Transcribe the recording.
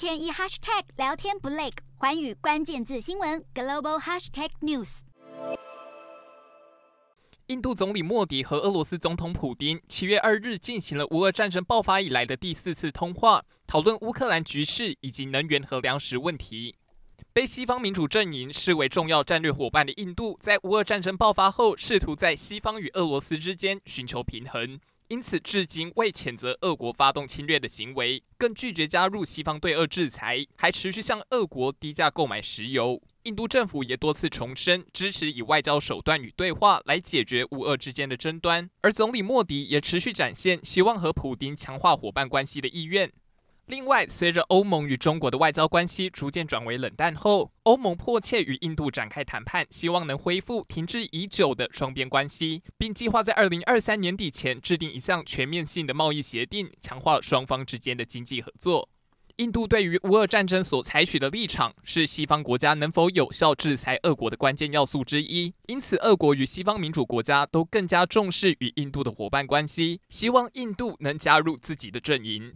天一 hashtag 聊天不累，寰宇关键字新闻 global hashtag news。印度总理莫迪和俄罗斯总统普丁七月二日进行了乌俄战争爆发以来的第四次通话，讨论乌克兰局势以及能源和粮食问题。被西方民主阵营视为重要战略伙伴的印度，在乌俄战争爆发后，试图在西方与俄罗斯之间寻求平衡。因此，至今未谴责俄国发动侵略的行为，更拒绝加入西方对俄制裁，还持续向俄国低价购买石油。印度政府也多次重申支持以外交手段与对话来解决乌俄之间的争端，而总理莫迪也持续展现希望和普丁强化伙伴关系的意愿。另外，随着欧盟与中国的外交关系逐渐转为冷淡后，欧盟迫切与印度展开谈判，希望能恢复停滞已久的双边关系，并计划在二零二三年底前制定一项全面性的贸易协定，强化双方之间的经济合作。印度对于乌俄战争所采取的立场，是西方国家能否有效制裁俄国的关键要素之一。因此，俄国与西方民主国家都更加重视与印度的伙伴关系，希望印度能加入自己的阵营。